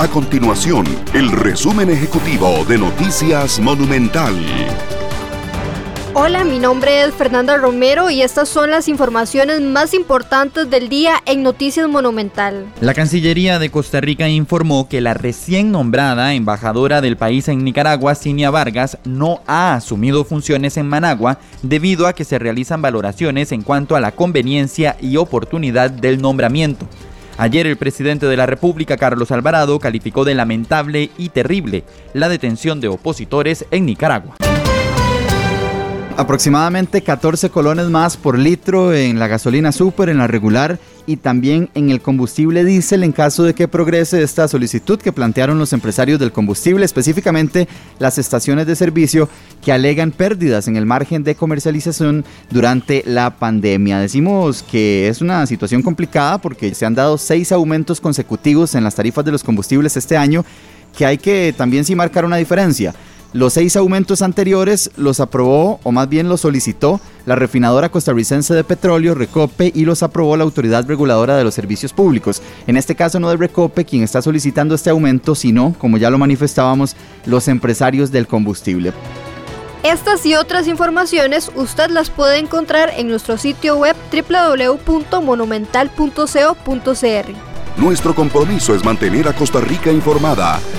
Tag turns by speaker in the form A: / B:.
A: A continuación, el resumen ejecutivo de Noticias Monumental.
B: Hola, mi nombre es Fernanda Romero y estas son las informaciones más importantes del día en Noticias Monumental.
C: La Cancillería de Costa Rica informó que la recién nombrada embajadora del país en Nicaragua, Cinia Vargas, no ha asumido funciones en Managua debido a que se realizan valoraciones en cuanto a la conveniencia y oportunidad del nombramiento. Ayer el presidente de la República, Carlos Alvarado, calificó de lamentable y terrible la detención de opositores en Nicaragua
D: aproximadamente 14 colones más por litro en la gasolina super, en la regular y también en el combustible diésel en caso de que progrese esta solicitud que plantearon los empresarios del combustible, específicamente las estaciones de servicio que alegan pérdidas en el margen de comercialización durante la pandemia. Decimos que es una situación complicada porque se han dado seis aumentos consecutivos en las tarifas de los combustibles este año que hay que también sí marcar una diferencia. Los seis aumentos anteriores los aprobó, o más bien los solicitó, la refinadora costarricense de petróleo, Recope, y los aprobó la Autoridad Reguladora de los Servicios Públicos. En este caso no de Recope quien está solicitando este aumento, sino, como ya lo manifestábamos, los empresarios del combustible.
B: Estas y otras informaciones usted las puede encontrar en nuestro sitio web www.monumental.co.cr.
A: Nuestro compromiso es mantener a Costa Rica informada.